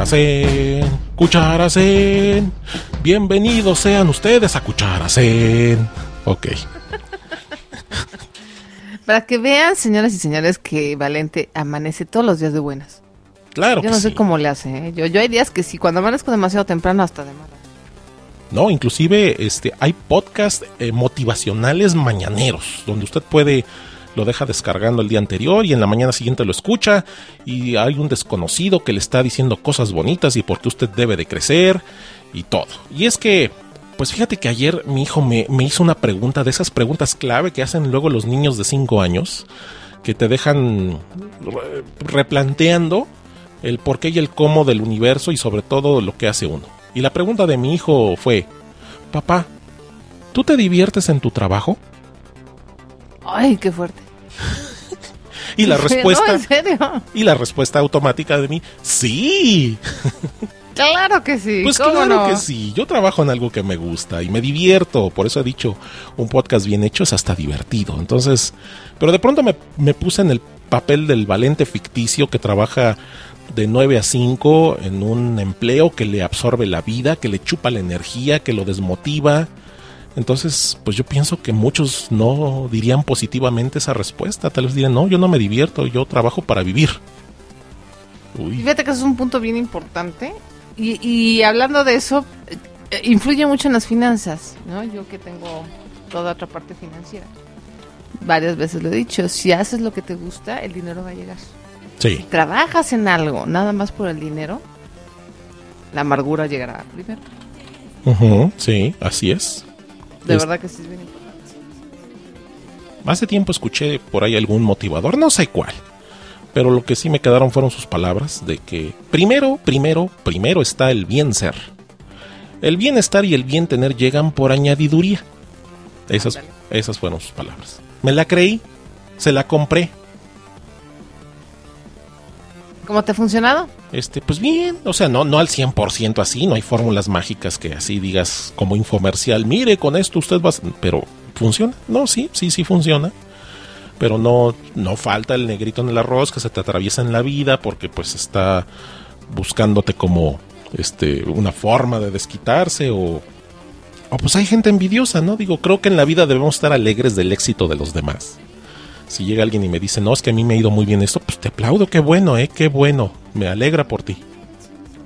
Cucharacén, Cucharacén. Bienvenidos sean ustedes a Cucharacén. Ok. Para que vean, señoras y señores, que Valente amanece todos los días de buenas. Claro Yo que no sé sí. cómo le hace. ¿eh? Yo, yo hay días que sí, cuando amanezco demasiado temprano, hasta de mala. No, inclusive este, hay podcast eh, motivacionales mañaneros, donde usted puede, lo deja descargando el día anterior y en la mañana siguiente lo escucha y hay un desconocido que le está diciendo cosas bonitas y por qué usted debe de crecer y todo. Y es que, pues fíjate que ayer mi hijo me, me hizo una pregunta de esas preguntas clave que hacen luego los niños de 5 años, que te dejan re- replanteando el por qué y el cómo del universo y sobre todo lo que hace uno. Y la pregunta de mi hijo fue, papá, ¿tú te diviertes en tu trabajo? Ay, qué fuerte. Y la No, respuesta, en serio. y la respuesta automática de mí, sí. Claro que sí. Pues ¿cómo claro no? que sí, yo trabajo en algo que me gusta y me divierto, por eso he dicho, un podcast bien hecho es hasta divertido. Entonces, pero de pronto me, me puse en el papel del valente ficticio que trabaja de 9 a 5 en un empleo que le absorbe la vida, que le chupa la energía, que lo desmotiva. Entonces, pues yo pienso que muchos no dirían positivamente esa respuesta. Tal vez dirían, no, yo no me divierto, yo trabajo para vivir. Uy. Fíjate que eso es un punto bien importante. Y, y hablando de eso, eh, influye mucho en las finanzas, ¿no? Yo que tengo toda otra parte financiera. Varias veces lo he dicho, si haces lo que te gusta, el dinero va a llegar. Sí, Trabajas en algo, nada más por el dinero, la amargura llegará primero. Sí, así es. De Es- verdad que sí es bien importante. Hace tiempo escuché por ahí algún motivador, no sé cuál, pero lo que sí me quedaron fueron sus palabras de que primero, primero, primero está el bien ser. El bienestar y el bien tener llegan por añadiduría. Esas, esas fueron sus palabras. Me la creí, se la compré. ¿Cómo te ha funcionado? Este, pues bien, o sea, no, no al 100% así, no hay fórmulas mágicas que así digas como infomercial, mire, con esto usted va, a-". pero ¿funciona? No, sí, sí, sí funciona. Pero no, no falta el negrito en el arroz que se te atraviesa en la vida porque pues está buscándote como este una forma de desquitarse o o pues hay gente envidiosa, ¿no? Digo, creo que en la vida debemos estar alegres del éxito de los demás. Si llega alguien y me dice, no, es que a mí me ha ido muy bien esto, pues te aplaudo, qué bueno, ¿eh? Qué bueno, me alegra por ti.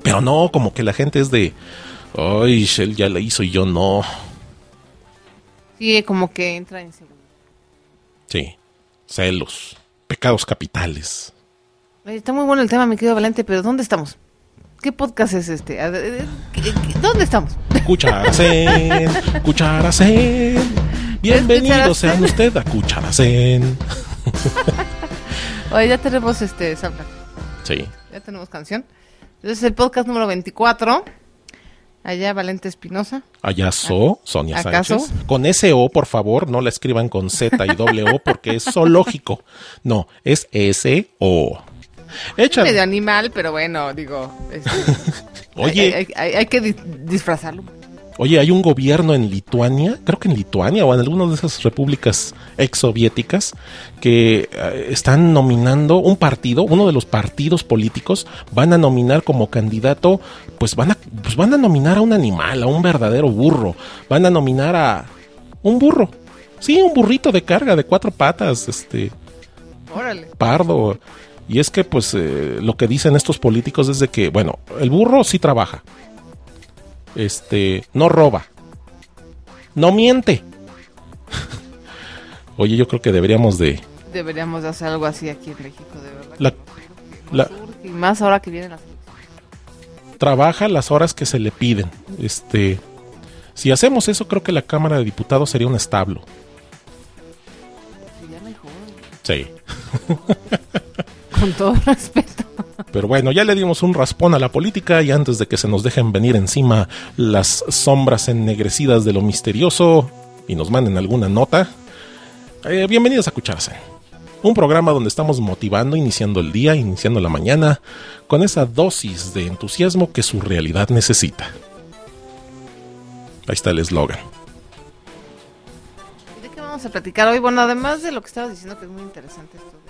Pero no, como que la gente es de, ay, él ya la hizo y yo no. Sí, como que entra en segundo. Sí, celos, pecados capitales. Está muy bueno el tema, mi querido Valente, pero ¿dónde estamos? ¿Qué podcast es este? A ver, eh, ¿qué- qué- ¿Dónde estamos? Cucharacén, cucharacén. Bienvenidos sean usted a Cucharacén. Oye, ya tenemos este soundtrack, Sí, ya tenemos canción. Entonces el podcast número 24. Allá Valente Espinosa. allá So, Sonia ¿Acaso? Sánchez. Con ese O, por favor, no la escriban con Z y doble O porque es zoológico. No, es S-O. Echa, Medio animal, pero bueno, digo. este, Oye. Hay, hay- hay- hay que di- disfrazarlo. Oye, hay un gobierno en Lituania, creo que en Lituania o en alguna de esas repúblicas exsoviéticas, que eh, están nominando un partido, uno de los partidos políticos, van a nominar como candidato, pues van a, pues van a nominar a un animal, a un verdadero burro, van a nominar a un burro, sí, un burrito de carga de cuatro patas, este, Órale. pardo. Y es que, pues, eh, lo que dicen estos políticos es de que, bueno, el burro sí trabaja. Este, no roba. No miente. Oye, yo creo que deberíamos de... Deberíamos de hacer algo así aquí en México, de verdad. La- y más ahora que vienen las trabaja las horas que se le piden. Este, si hacemos eso, creo que la Cámara de Diputados sería un establo. Sí. Con todo respeto. Pero bueno, ya le dimos un raspón a la política y antes de que se nos dejen venir encima las sombras ennegrecidas de lo misterioso y nos manden alguna nota, eh, bienvenidos a Cucharse. Un programa donde estamos motivando, iniciando el día, iniciando la mañana, con esa dosis de entusiasmo que su realidad necesita. Ahí está el eslogan. ¿Y ¿De qué vamos a platicar hoy? Bueno, además de lo que estabas diciendo, que es muy interesante esto.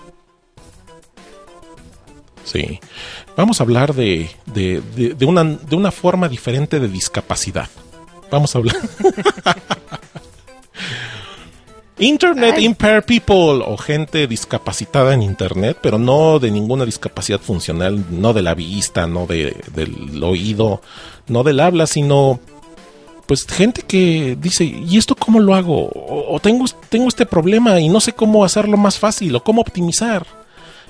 Sí. Vamos a hablar de, de, de- de una, de una forma diferente de discapacidad. Vamos a hablar. Internet Ay. Impaired People o gente discapacitada en Internet, pero no de ninguna discapacidad funcional, no de la vista, no de, del oído, no del habla, sino pues gente que dice, ¿y esto cómo lo hago? O, o tengo, tengo este problema y no sé cómo hacerlo más fácil o cómo optimizar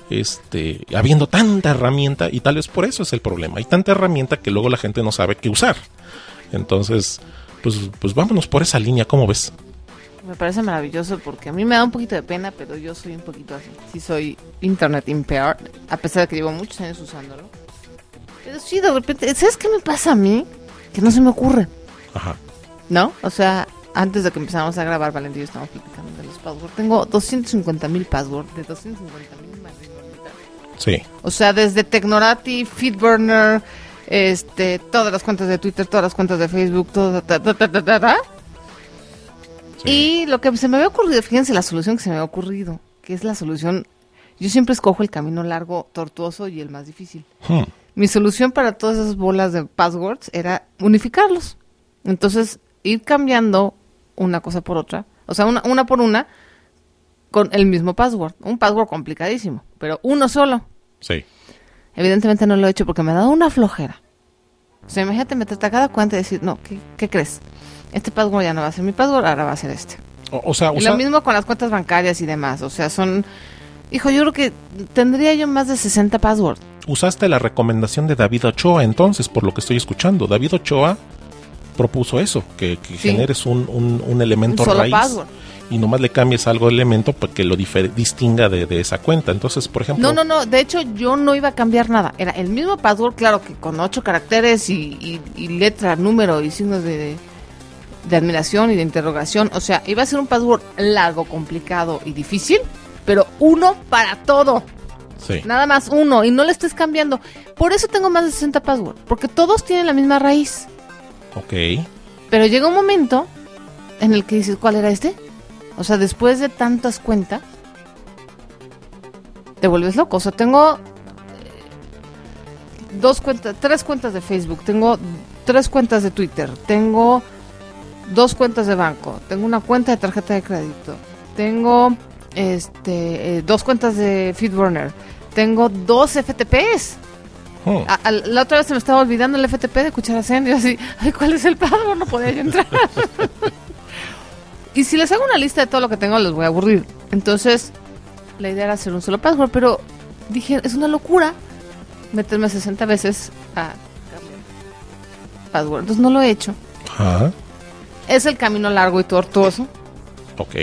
este, habiendo tanta herramienta, y tal vez por eso es el problema, hay tanta herramienta que luego la gente no sabe qué usar. Entonces, pues, pues vámonos por esa línea, ¿cómo ves? Me parece maravilloso porque a mí me da un poquito de pena, pero yo soy un poquito así. Sí soy internet impaired, a pesar de que llevo muchos años usándolo. Pero sí, de repente, ¿sabes qué me pasa a mí? Que no se me ocurre, Ajá. ¿no? O sea, antes de que empezáramos a grabar, Valentín y yo estábamos platicando de los passwords. Tengo 250 mil passwords de 250 mil Sí, O sea, desde Tecnorati, Feedburner, este, todas las cuentas de Twitter, todas las cuentas de Facebook, todo, ta, ta, ta, ta, ta, ta. sí. Y lo que se me había ocurrido, fíjense la solución que se me había ocurrido, que es la solución, yo siempre escojo el camino largo, tortuoso y el más difícil. Hmm, Mi solución para todas esas bolas de passwords era unificarlos. Entonces, ir cambiando una cosa por otra, o sea, una, una por una, con el mismo password. Un password complicadísimo, pero uno solo. sí. Evidentemente no lo he hecho porque me ha dado una flojera. O sea, imagínate meterte a cada cuenta y decir, no, ¿qué, qué crees? Este password ya no va a ser mi password, ahora va a ser este. O, o sea, Y usa- lo mismo con las cuentas bancarias y demás. O sea, son... Hijo, yo creo que tendría yo más de 60 passwords. usaste la recomendación de David Ochoa entonces, por lo que estoy escuchando. David Ochoa propuso eso, que, que Sí. generes un, un- un elemento Un solo raíz password. Y nomás le cambies algo de elemento para que lo distinga de, de esa cuenta. Entonces, por ejemplo... No, no, no. De hecho, yo no iba a cambiar nada. Era el mismo password, claro que con ocho caracteres y, y- y letra, número y signos de, de admiración y de interrogación. O sea, iba a ser un password largo, complicado y difícil, pero uno para todo. Sí. Nada más uno. Y no le estés cambiando. Por eso tengo más de 60 passwords. Porque todos tienen la misma raíz. Ok. Pero llega un momento en el que dices, ¿cuál era este? O sea, después de tantas cuentas, te vuelves loco. O sea, tengo eh, dos cuentas, tres cuentas de Facebook, tengo tres cuentas de Twitter, tengo dos cuentas de banco, tengo una cuenta de tarjeta de crédito, tengo este eh, dos cuentas de Feedburner, tengo dos FTPs. A- a- la otra vez se me estaba olvidando el FTP de Cucharacén y yo así, ay, ¿cuál es el password? No podía yo entrar. y si les hago una lista de todo lo que tengo, les voy a aburrir. Entonces, la idea era hacer un solo password, pero dije, es una locura meterme 60 veces a cambiar password. Entonces no lo he hecho. Ajá. Es el camino largo y tortuoso. Ok.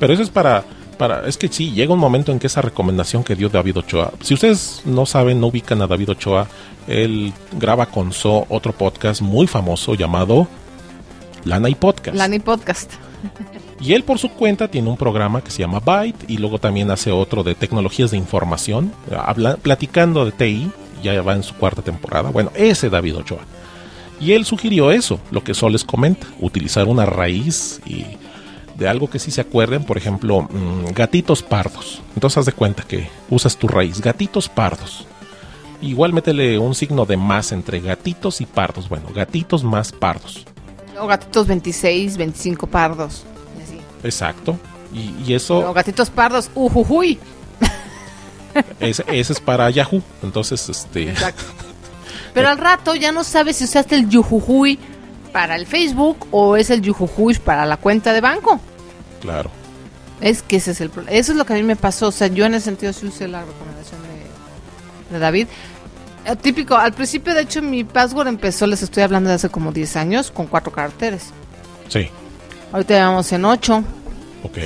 Pero eso es para, para. Es que sí, llega un momento en que esa recomendación que dio David Ochoa. Si ustedes no saben, no ubican a David Ochoa, él graba con So otro podcast muy famoso llamado Lana y Podcast. Lani Podcast. Y él por su cuenta tiene un programa que se llama Byte y luego también hace otro de tecnologías de información, habla- platicando de TI, ya va en su cuarta temporada. Bueno, ese David Ochoa. Y él sugirió eso, lo que Sol les comenta, utilizar una raíz y de algo que sí se acuerden, por ejemplo, mm, gatitos pardos. Entonces haz de cuenta que usas tu raíz, gatitos pardos. Igual métele un signo de más entre gatitos y pardos. Bueno, gatitos más pardos. O gatitos 26, 25 pardos. y así. Exacto. Y, y eso... O gatitos pardos, ujujuy. Ese, ese es para Yahoo. Entonces, este. Exacto. Pero al rato ya no sabes si usaste el yujujuy para el Facebook o es el yujujuy para la cuenta de banco. Claro. Es que ese es el problema. Eso es lo que a mí me pasó. O sea, yo en ese sentido sí usé la recomendación de, de David. Típico, al principio de hecho mi password empezó, les estoy hablando de hace como 10 años, con cuatro caracteres. Sí, Ahorita ya vamos en 8. ok.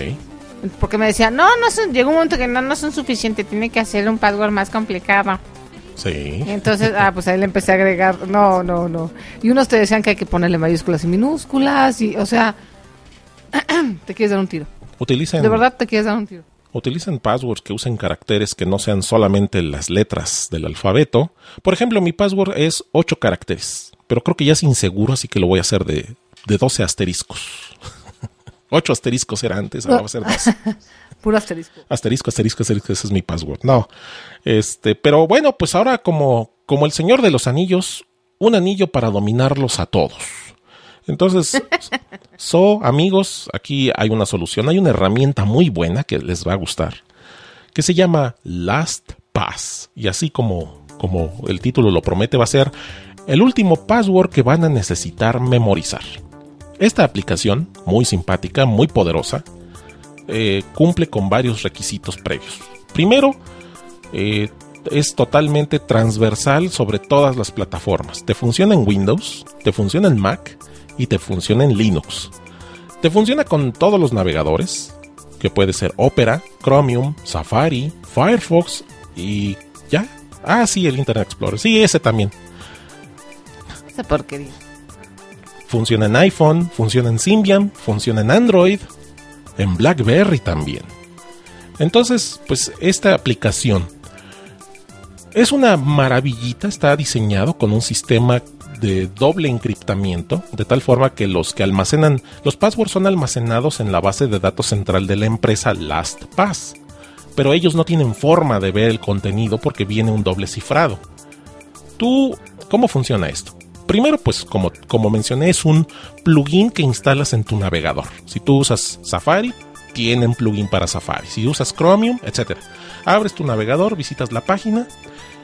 Porque me decían, no, no son, llegó un momento que no, no son suficientes, tiene que hacer un password más complicado. Sí. Entonces, ah, pues ahí le empecé a agregar, no, no, no. Y unos te decían que hay que ponerle mayúsculas y minúsculas, y, o sea, te quieres dar un tiro. Utilicen, De verdad te quieres dar un tiro. Utilicen passwords que usen caracteres que no sean solamente las letras del alfabeto. Por ejemplo, mi password es 8 caracteres, pero creo que ya es inseguro, así que lo voy a hacer de, de 12 asteriscos. 8 asteriscos era antes, ahora va a ser 12. Puro asterisco. Asterisco, asterisco, asterisco, ese es mi password. No. Este, pero bueno, pues ahora como, como el Señor de los Anillos, un anillo para dominarlos a todos. Entonces, so, amigos, aquí hay una solución, hay una herramienta muy buena que les va a gustar, que se llama LastPass. Y así como, como el título lo promete, va a ser el último password que van a necesitar memorizar. Esta aplicación, muy simpática, muy poderosa, eh, cumple con varios requisitos previos. Primero, eh, es totalmente transversal sobre todas las plataformas. Te funciona en Windows, te funciona en Mac y te funciona en Linux. Te funciona con todos los navegadores, que puede ser Opera, Chromium, Safari, Firefox y ya. Ah, sí, el Internet Explorer. Sí, ese también. Esa porquería. Funciona en iPhone, funciona en Symbian, funciona en Android, en BlackBerry también. Entonces, pues esta aplicación es una maravillita, está diseñado con un sistema de doble encriptamiento, de tal forma que los que almacenan, los passwords son almacenados en la base de datos central de la empresa LastPass, pero ellos no tienen forma de ver el contenido porque viene un doble cifrado. ¿Tú cómo funciona esto? Primero, pues como, como mencioné, es un plugin que instalas en tu navegador. Si tú usas Safari, tiene un plugin para Safari. Si usas Chromium, etc. Abres tu navegador, visitas la página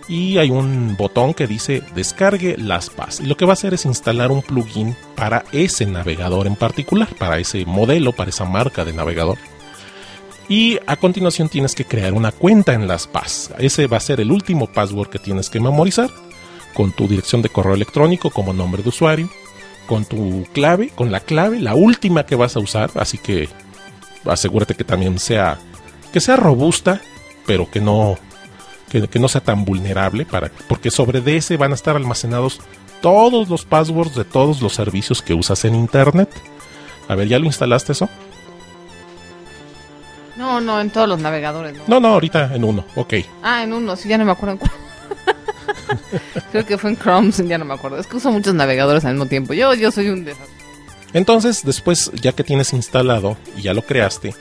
y hay un botón que dice descargue LastPass. Y lo que va a hacer es instalar un plugin para ese navegador en particular, para ese modelo, para esa marca de navegador. Y a continuación tienes que crear una cuenta en LastPass. Ese va a ser el último password que tienes que memorizar con tu dirección de correo electrónico como nombre de usuario, con tu clave, con la clave, la última que vas a usar, así que asegúrate que también sea que sea robusta, pero que no que, que no sea tan vulnerable para porque sobre ese van a estar almacenados todos los passwords de todos los servicios que usas en internet. A ver, ¿ya lo instalaste eso? No, no, en todos los navegadores, ¿no? No, no, ahorita en uno, ok. Ah, en uno, sí, ya no me acuerdo en cuál. Creo que fue en Chrome, ya no me acuerdo. Es que uso muchos navegadores al mismo tiempo. Yo, yo soy un desastre. Entonces, después, ya que tienes instalado y ya lo creaste,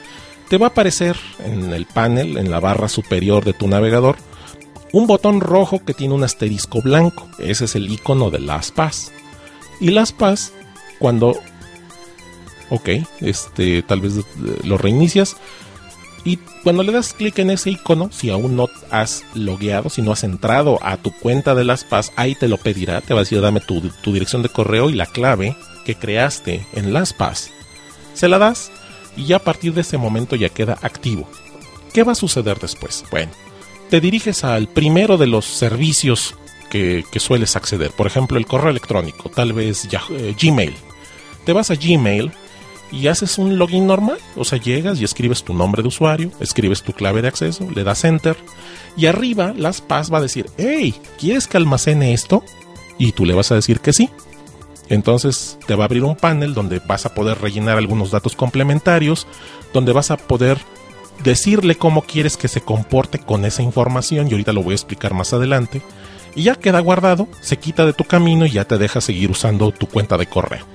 te va a aparecer en el panel, en la barra superior de tu navegador, un botón rojo que tiene un asterisco blanco. Ese es el icono de LastPass. Y LastPass, cuando... Ok, este, tal vez eh, lo reinicias. Y cuando le das clic en ese icono, si aún no has logueado, si no has entrado a tu cuenta de LastPass, ahí te lo pedirá. Te va a decir, dame tu, tu dirección de correo y la clave que creaste en LastPass. Se la das y ya a partir de ese momento ya queda activo. ¿Qué va a suceder después? Bueno, te diriges al primero de los servicios que, sueles acceder. Por ejemplo, el correo electrónico, tal vez eh, Gmail. Te vas a Gmail y haces un login normal. O sea, llegas y escribes tu nombre de usuario, escribes tu clave de acceso, le das enter y arriba LastPass va a decir, hey, ¿quieres que almacene esto? Y tú le vas a decir que sí. Entonces te va a abrir un panel donde vas a poder rellenar algunos datos complementarios, donde vas a poder decirle cómo quieres que se comporte con esa información y ahorita lo voy a explicar más adelante. Y ya queda guardado, se quita de tu camino y ya te deja seguir usando tu cuenta de correo.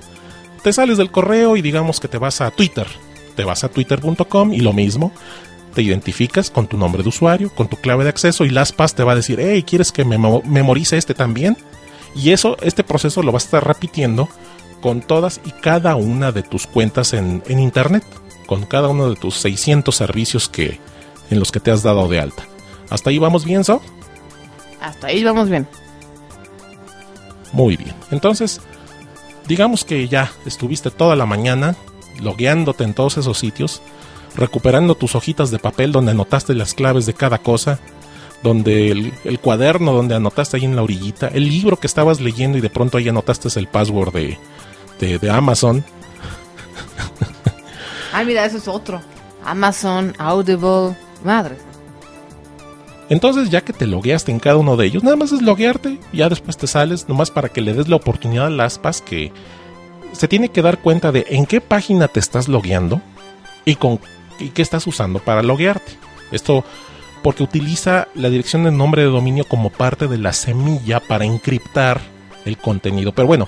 Te sales del correo y digamos que te vas a Twitter. Te vas a twitter.com y lo mismo. Te identificas con tu nombre de usuario, con tu clave de acceso y LastPass te va a decir, hey, ¿quieres que memo- memorice este también? Y eso, este proceso lo vas a estar repitiendo con todas y cada una de tus cuentas en, en Internet, con cada uno de tus 600 servicios que, en los que te has dado de alta. ¿Hasta ahí vamos bien, So? Hasta ahí vamos bien. Muy bien. Entonces, digamos que ya estuviste toda la mañana logueándote en todos esos sitios, recuperando tus hojitas de papel donde anotaste las claves de cada cosa, donde el, el, cuaderno donde anotaste ahí en la orillita, el libro que estabas leyendo y de pronto ahí anotaste el password de, de, de Amazon. Ay, mira, eso es otro. Amazon, Audible, madre. Entonces, ya que te logueaste en cada uno de ellos, nada más es loguearte, ya después te sales, nomás para que le des la oportunidad a aspas que se tiene que dar cuenta de en qué página te estás logueando y con y qué estás usando para loguearte. Esto porque utiliza la dirección de nombre de dominio como parte de la semilla para encriptar el contenido. Pero bueno,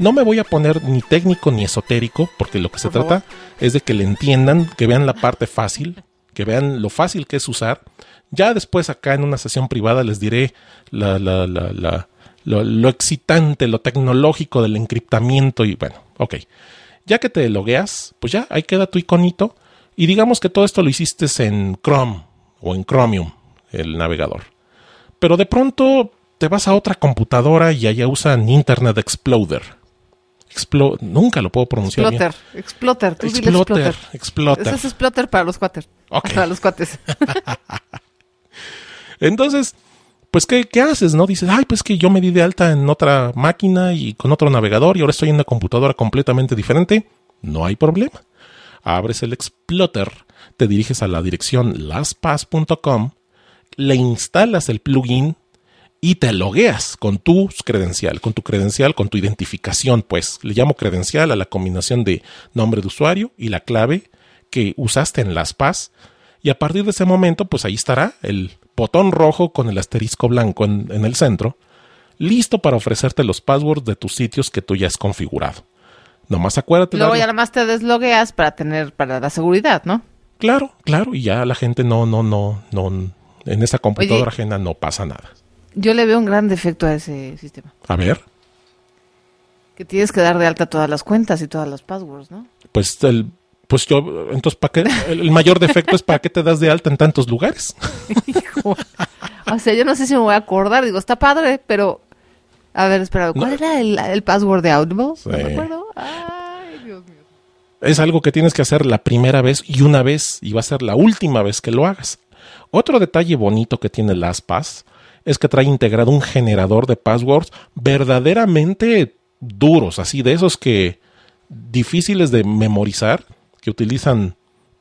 no me voy a poner ni técnico ni esotérico, porque lo que se trata es de que le entiendan, que vean la parte fácil, que vean lo fácil que es usar. Ya después acá en una sesión privada les diré la, la, la, lo, lo, excitante, lo tecnológico del encriptamiento y bueno, ok. Ya que te logueas, pues ya ahí queda tu iconito y digamos que todo esto lo hiciste en Chrome o en Chromium, el navegador. Pero de pronto te vas a otra computadora y allá usan Internet Explorer Explo Nunca lo puedo pronunciar exploter, bien. Exploter, tú exploter, exploter. Ese es exploter para los cuates. Okay. Para los cuates. Entonces, pues, ¿qué, ¿qué, haces? ¿No? Dices, ay, pues que yo me di de alta en otra máquina y con otro navegador y ahora estoy en una computadora completamente diferente. No hay problema. Abres el exploter, te diriges a la dirección lastpass.com, le instalas el plugin y te logueas con tu credencial, con tu credencial, con tu identificación, pues le llamo credencial a la combinación de nombre de usuario y la clave que usaste en las PAS. Y a partir de ese momento, pues ahí estará el botón rojo con el asterisco blanco en, en el centro, listo para ofrecerte los passwords de tus sitios que tú ya has configurado. Nomás acuérdate. Luego ya nada más te deslogueas para tener, para la seguridad, ¿no? Claro, claro, y ya la gente no, no, no, no, en esa computadora Oye, ajena no pasa nada. Yo le veo un gran defecto a ese sistema. A ver. Que tienes que dar de alta todas las cuentas y todas las passwords, ¿no? Pues el, pues yo, entonces, ¿para qué? El mayor defecto es para qué te das de alta en tantos lugares. Hijo. O sea, yo no sé si me voy a acordar. Digo, está padre, pero. A ver, espera, ¿cuál no. era el, el, password de Audible? Sí. No me acuerdo. Ay, Dios mío. Es algo que tienes que hacer la primera vez y una vez, y va a ser la última vez que lo hagas. Otro detalle bonito que tiene LastPass es que trae integrado un generador de passwords verdaderamente duros, así de esos que difíciles de memorizar, que utilizan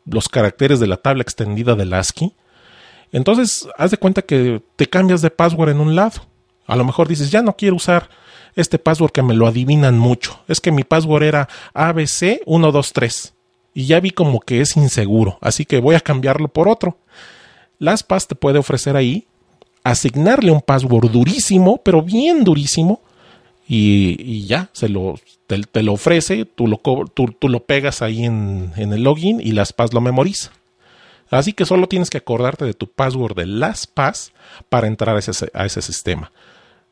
los caracteres de la tabla extendida del ASCII. Entonces, haz de cuenta que te cambias de password en un lado. A lo mejor dices, ya no quiero usar este password que me lo adivinan mucho. Es que mi password era ABC123 y ya vi como que es inseguro, así que voy a cambiarlo por otro. LastPass te puede ofrecer ahí asignarle un password durísimo, pero bien durísimo, y, ya, se lo, te, lo ofrece, tú lo, tú, tú lo pegas ahí en, en, el login y LastPass lo memoriza. Así que solo tienes que acordarte de tu password de LastPass para entrar a ese, a ese sistema.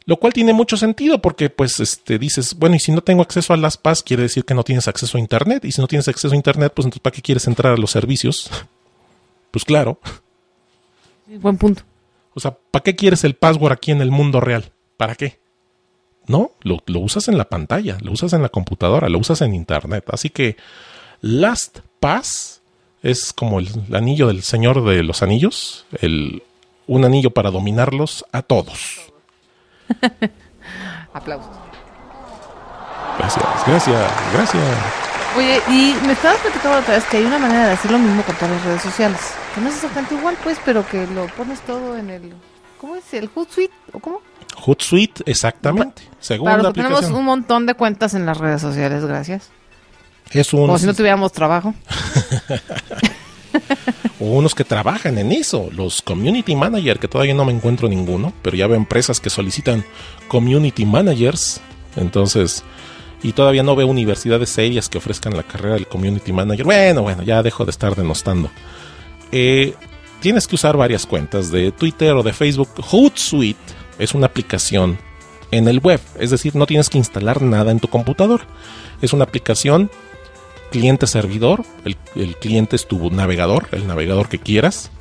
Lo cual tiene mucho sentido porque pues este, dices, bueno, y si no tengo acceso a LastPass, quiere decir que no tienes acceso a Internet. Y si no tienes acceso a Internet, pues entonces ¿para qué quieres entrar a los servicios? Pues claro. Buen punto. O sea, ¿para qué quieres el password aquí en el mundo real? ¿Para qué? No, lo, lo, usas en la pantalla, lo usas en la computadora, lo usas en internet. Así que LastPass es como el, el anillo del Señor de los Anillos, el, un anillo para dominarlos a todos. Aplausos. Gracias, gracias, gracias. Oye, y me estabas platicando otra vez que hay una manera de hacer lo mismo con todas las redes sociales. Que no es exactamente igual, pues, pero que lo pones todo en el. ¿Cómo es? ¿El Hootsuite? ¿O cómo? Hootsuite, exactamente. Según Para la los que tenemos un montón de cuentas en las redes sociales, gracias. Es un... Como si no tuviéramos trabajo. o unos que trabajan en eso, los community manager, que todavía no me encuentro ninguno, pero ya veo empresas que solicitan community managers. Entonces, y todavía no veo universidades serias que ofrezcan la carrera del community manager. Bueno, bueno, ya dejo de estar denostando. Eh, tienes que usar varias cuentas de Twitter o de Facebook. Hootsuite es una aplicación en el web, es decir, no tienes que instalar nada en tu computador. Es una aplicación cliente-servidor, el, el, cliente es tu navegador, el navegador que quieras.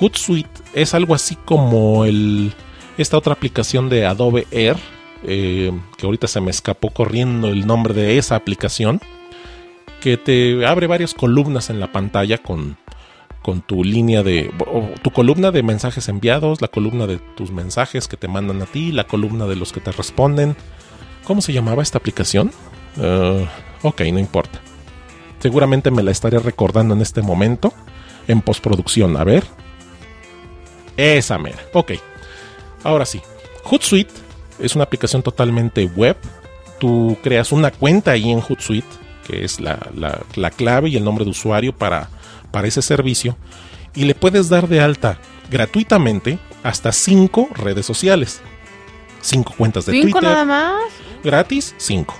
Hootsuite es algo así como el, esta otra aplicación de Adobe Air, eh, que ahorita se me escapó corriendo el nombre de esa aplicación, que te abre varias columnas en la pantalla con, con tu línea de, tu columna de mensajes enviados, la columna de tus mensajes que te mandan a ti, la columna de los que te responden. ¿Cómo se llamaba esta aplicación? Uh, ok, no importa. Seguramente me la estaré recordando en este momento, en postproducción. A ver. Esa mera. Ok. Ahora sí. Hootsuite es una aplicación totalmente web. Tú creas una cuenta ahí en Hootsuite, que es la, la clave y el nombre de usuario para para ese servicio y le puedes dar de alta gratuitamente hasta cinco redes sociales. Cinco cuentas de ¿Cinco Twitter. nada más? Gratis, cinco.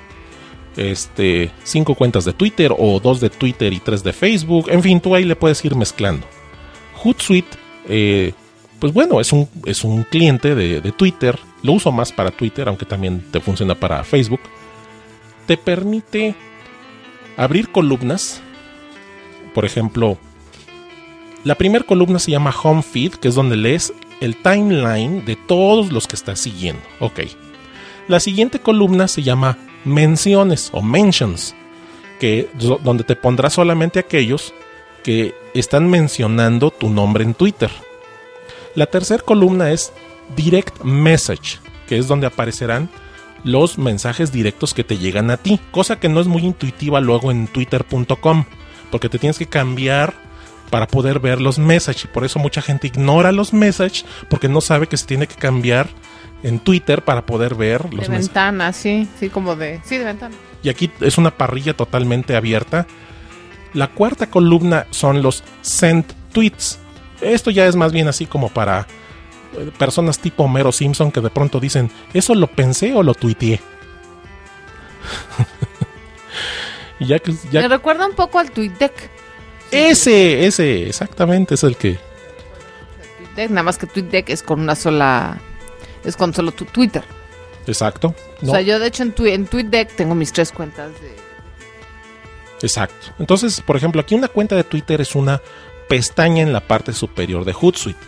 Este, cinco cuentas de Twitter o dos de Twitter y tres de Facebook. En fin, tú ahí le puedes ir mezclando. Hootsuite, eh, pues bueno, es un, es un cliente de, de Twitter. Lo uso más para Twitter, aunque también te funciona para Facebook. Te permite abrir columnas por ejemplo, la primera columna se llama Home Feed, que es donde lees el timeline de todos los que estás siguiendo. Ok. La siguiente columna se llama Menciones o Mentions, que, donde te pondrás solamente aquellos que están mencionando tu nombre en Twitter. La tercera columna es Direct Message, que es donde aparecerán los mensajes directos que te llegan a ti, cosa que no es muy intuitiva luego en twitter.com porque te tienes que cambiar para poder ver los messages. Y por eso mucha gente ignora los messages porque no sabe que se tiene que cambiar en Twitter para poder ver los De ventana, sí, sí, como de. Sí, de ventana. Y aquí es una parrilla totalmente abierta. La cuarta columna son los sent tweets. Esto ya es más bien así como para personas tipo Homero Simpson que de pronto dicen, ¿eso lo pensé o lo tuiteé? Y ya que, ya... Me recuerda un poco al TweetDeck. Ese, ese, exactamente, es el que. TweetDeck, nada más que TweetDeck es con una sola. Es con solo tu Twitter. Exacto. No. O sea, yo de hecho en, tu, en TweetDeck tengo mis tres cuentas de. Exacto. Entonces, por ejemplo, aquí una cuenta de Twitter es una pestaña en la parte superior de Hootsuite.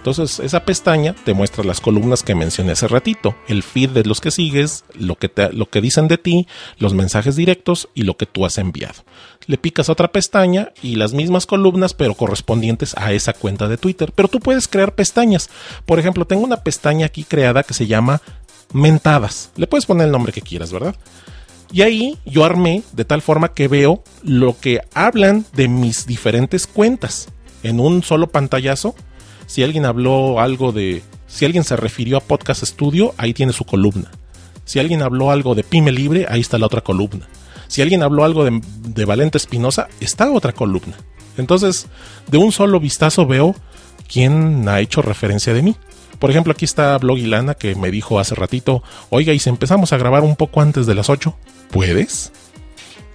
Entonces, esa pestaña te muestra las columnas que mencioné hace ratito, el feed de los que sigues, lo que, te, lo que dicen de ti, los mensajes directos y lo que tú has enviado. Le picas otra pestaña y las mismas columnas, pero correspondientes a esa cuenta de Twitter. Pero tú puedes crear pestañas. Por ejemplo, tengo una pestaña aquí creada que se llama Mentadas. Le puedes poner el nombre que quieras, ¿verdad? Y ahí yo armé de tal forma que veo lo que hablan de mis diferentes cuentas en un solo pantallazo si alguien habló algo de. Si alguien se refirió a Podcast Studio, ahí tiene su columna. Si alguien habló algo de Pyme Libre, ahí está la otra columna. Si alguien habló algo de, Valente Espinosa, está otra columna. Entonces, de un solo vistazo veo quién ha hecho referencia de mí. Por ejemplo, aquí está Blog Ilana que me dijo hace ratito, oiga, y si empezamos a grabar un poco antes de las 8, ¿puedes?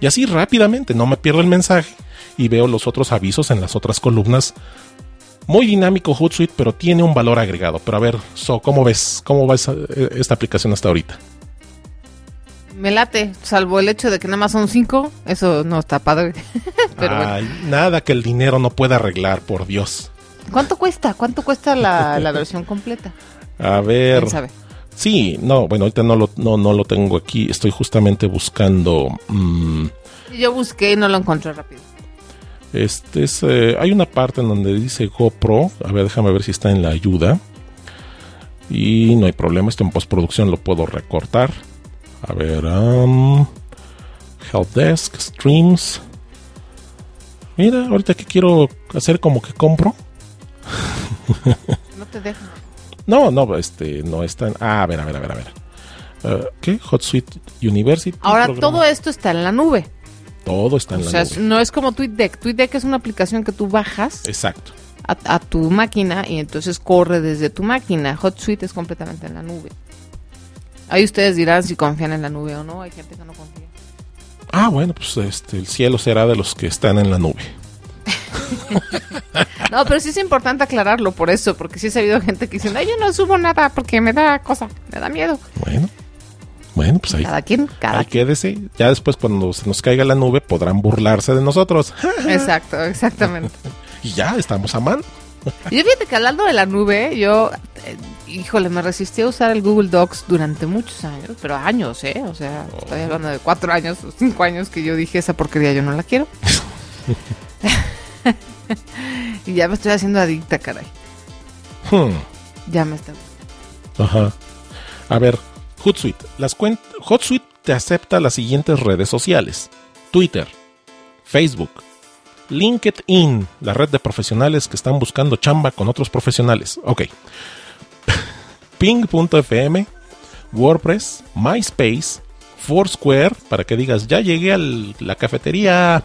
Y así rápidamente, no me pierdo el mensaje y veo los otros avisos en las otras columnas muy dinámico Hootsuite, pero tiene un valor agregado. Pero a ver, So, ¿cómo ves? ¿Cómo va esta aplicación hasta ahorita? Me late, salvo el hecho de que nada más son cinco, eso no está padre. pero Ay, Nada que el dinero no pueda arreglar, por Dios. ¿Cuánto cuesta? ¿Cuánto cuesta la, la versión completa? A ver. ¿Quién sabe? Sí, no, bueno, ahorita no lo, no, no lo tengo aquí. Estoy justamente buscando. Mmm, Yo busqué y no lo encontré rápido. Este es, eh, hay una parte en donde dice GoPro. A ver, déjame ver si está en la ayuda. Y no hay problema, esto en postproducción lo puedo recortar. A ver, um, Helpdesk, Streams. Mira, ahorita que quiero hacer como que compro. No te dejo. No, no, este, no está en... Ah, a ver, a ver, a ver, a ver. Uh, ¿Qué? HotSuite University. Ahora programa. todo esto está en la nube. Todo está en o la sea, nube. no es como TweetDeck. TweetDeck es una aplicación que tú bajas Exacto. a, a, tu máquina y entonces corre desde tu máquina. HotSuite es completamente en la nube. Ahí ustedes dirán si confían en la nube o no. Hay gente que no confía. Ah, bueno, pues este, el cielo será de los que están en la nube. no, pero sí es importante aclararlo por eso, porque sí he sabido gente que dice, ay, yo no subo nada porque me da cosa, me da miedo. Bueno. Bueno, pues ahí, cada quien, cada ahí quédese. Ya después, cuando se nos caiga la nube, podrán burlarse de nosotros. Exacto, exactamente. y ya, estamos a mano. Yo fíjate que hablando de la nube, yo, eh, híjole, me resistí a usar el Google Docs durante muchos años, pero años, ¿eh? O sea, oh. estoy hablando de cuatro años o cinco años que yo dije esa porquería yo no la quiero. Y ya me estoy haciendo adicta, caray. Hmm, Ya me está. Ajá. A ver, Hootsuite. Las Hootsuite te acepta las siguientes redes sociales: Twitter, Facebook, LinkedIn, la red de profesionales que están buscando chamba con otros profesionales. Ok. Ping.fm, WordPress, MySpace, Foursquare, para que digas, ya llegué a la cafetería.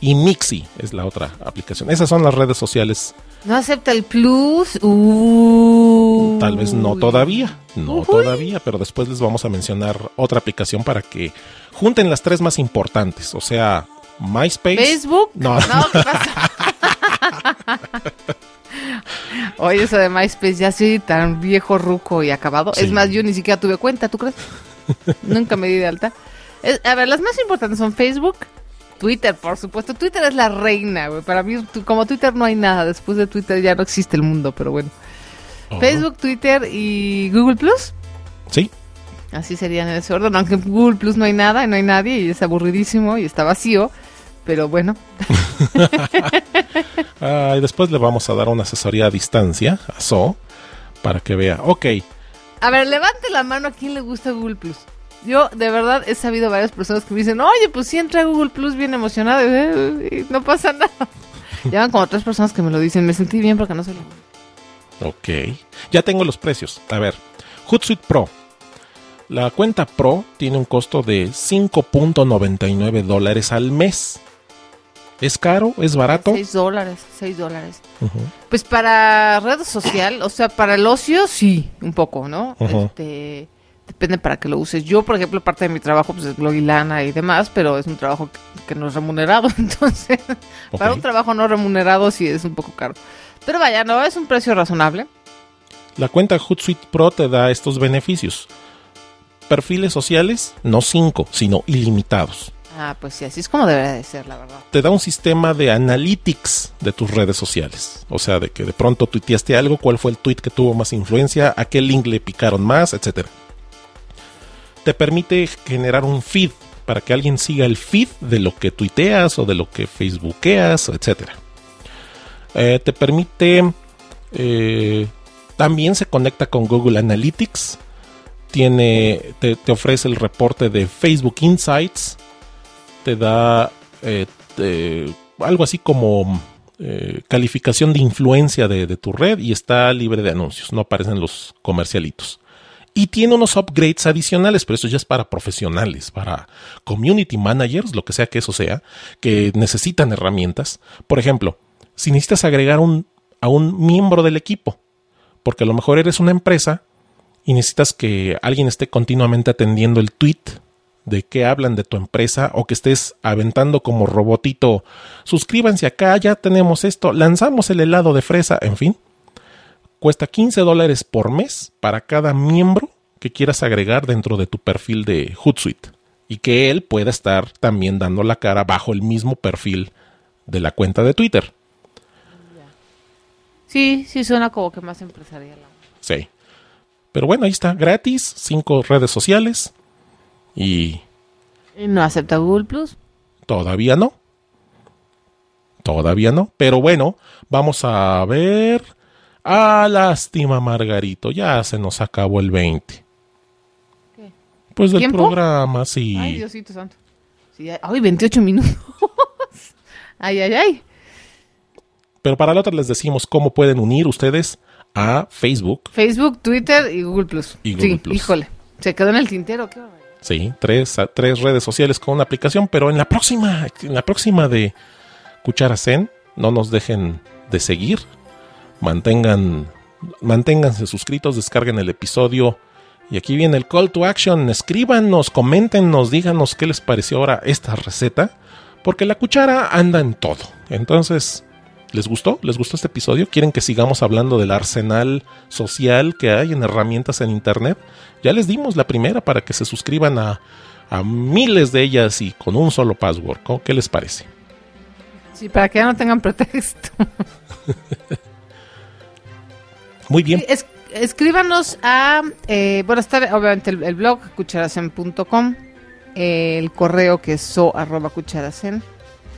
Y Mixi es la otra aplicación. Esas son las redes sociales. No acepta el plus. Uh. Tal vez no todavía, no todavía, pero después les vamos a mencionar otra aplicación para que junten las tres más importantes. O sea, MySpace. ¿Facebook? No. ¿qué pasa? Oye, eso de MySpace ya soy tan viejo, ruco y acabado. Sí. Es más, yo ni siquiera tuve cuenta, ¿tú crees? Nunca me di de alta. Es- a ver, las más importantes son Facebook, Twitter, por supuesto. Twitter es la reina, güey. Para mí, como Twitter no hay nada. Después de Twitter ya no existe el mundo, pero bueno. Facebook, Twitter y Google Plus. Sí, Así serían en ese orden, aunque en Google Plus no hay nada, no hay nadie y es aburridísimo y está vacío. Pero bueno, Ah, y después le vamos a dar una asesoría a distancia a So para que vea. Ok, A ver, levante la mano a quien le gusta Google Plus. Yo, de verdad, he sabido varias personas que me dicen, oye, pues sí entré a Google Plus bien emocionado y no pasa nada. Llevan como tres personas que me lo dicen. Me sentí bien porque no se lo... ok. Ya tengo los precios. A ver, Hootsuite Pro. La cuenta Pro tiene un costo de 5.99 dólares al mes. ¿Es caro? ¿Es barato? Seis dólares, seis dólares. Ujú. Pues para red social, o sea, para el ocio, sí, un poco, ¿no? Ujú. Este, depende para qué lo uses. Yo, por ejemplo, parte de mi trabajo pues, es blog y lana y demás, pero es un trabajo que, que no es remunerado, entonces, para un trabajo no remunerado sí es un poco caro. Pero vaya, no, es un precio razonable. La cuenta Hootsuite Pro te da estos beneficios. Perfiles sociales, no 5, sino ilimitados. Ah, pues sí, así es como debería de ser, la verdad. Te da un sistema de analytics de tus redes sociales. O sea, de que de pronto tuiteaste algo, cuál fue el tweet que tuvo más influencia, a qué link le picaron más, etc. Te permite generar un feed para que alguien siga el feed de lo que tuiteas o de lo que facebookeas, etc. Eh, te permite... eh, también se conecta con Google Analytics. Tiene, te, ofrece el reporte de Facebook Insights. Te da eh, algo así como calificación de influencia de tu red y está libre de anuncios. No aparecen los comercialitos. Y tiene unos upgrades adicionales, pero eso ya es para profesionales, para community managers, lo que sea que eso sea, que necesitan herramientas. Por ejemplo, si necesitas agregar un, a un miembro del equipo, porque a lo mejor eres una empresa y necesitas que alguien esté continuamente atendiendo el tweet de qué hablan de tu empresa o que estés aventando como robotito, suscríbanse acá, ya tenemos esto, lanzamos el helado de fresa, en fin. Cuesta 15 dólares por mes para cada miembro que quieras agregar dentro de tu perfil de Hootsuite y que él pueda estar también dando la cara bajo el mismo perfil de la cuenta de Twitter. Sí, sí suena como que más empresarial. Sí. Pero bueno, ahí está, gratis, cinco redes sociales y ¿Y no acepta Google Plus? todavía no. Todavía no. Pero bueno, vamos a ver. Ah, lástima, Margarito. Ya se nos acabó el 20. ¿Qué? Pues del ¿Tiempo? programa, sí. Ay, Diosito santo. Sí, ay, ay, 28 minutos. ay, ay, ay. Pero para la otra les decimos cómo pueden unir ustedes a Facebook. Facebook, Twitter y Google Plus. Y Google sí, Plus. híjole. Se quedó en el tintero, qué barbaridad. Sí, tres, tres redes sociales con una aplicación. Pero en la próxima, en la próxima de Cuchara Zen, no nos dejen de seguir. Mantengan, manténganse suscritos, descarguen el episodio. Y aquí viene el call to action. Escríbanos, coméntenos, díganos qué les pareció ahora esta receta. Porque la cuchara anda en todo. Entonces, ¿les gustó? ¿Les gustó este episodio? ¿Quieren que sigamos hablando del arsenal social que hay en herramientas en Internet? Ya les dimos la primera para que se suscriban a, a miles de ellas y con un solo password. ¿Cómo- ¿Qué les parece? Sí, para que ya no tengan pretexto. Muy bien. Es- escríbanos a, eh, bueno, está obviamente el, el blog cucharacen.com, el correo que es so arroba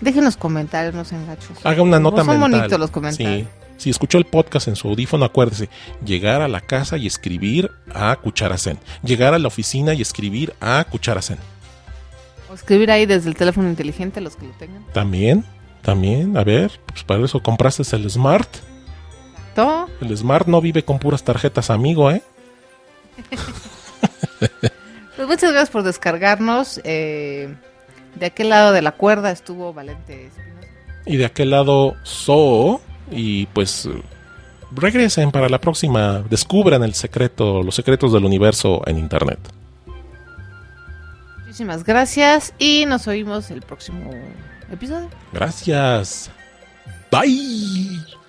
Dejen los comentarios, no sean gachos. Haga una nota Son mental. bonitos los comentarios. Sí. Si escuchó el podcast en su audífono, acuérdese, llegar a la casa y escribir a Cucharacén. Llegar a la oficina y escribir a Cucharacén. O escribir ahí desde el teléfono inteligente, los que lo tengan. También, también, a ver, pues para eso compraste el Smart. El Smart no vive con puras tarjetas amigo, ¿eh? Pues muchas gracias por descargarnos. eh, de aquel lado de la cuerda estuvo Valente Espinosa. Y de aquel lado, So. Y pues regresen para la próxima. Descubran el secreto, los secretos del universo en Internet. Muchísimas gracias y nos oímos el próximo episodio. Gracias. Bye.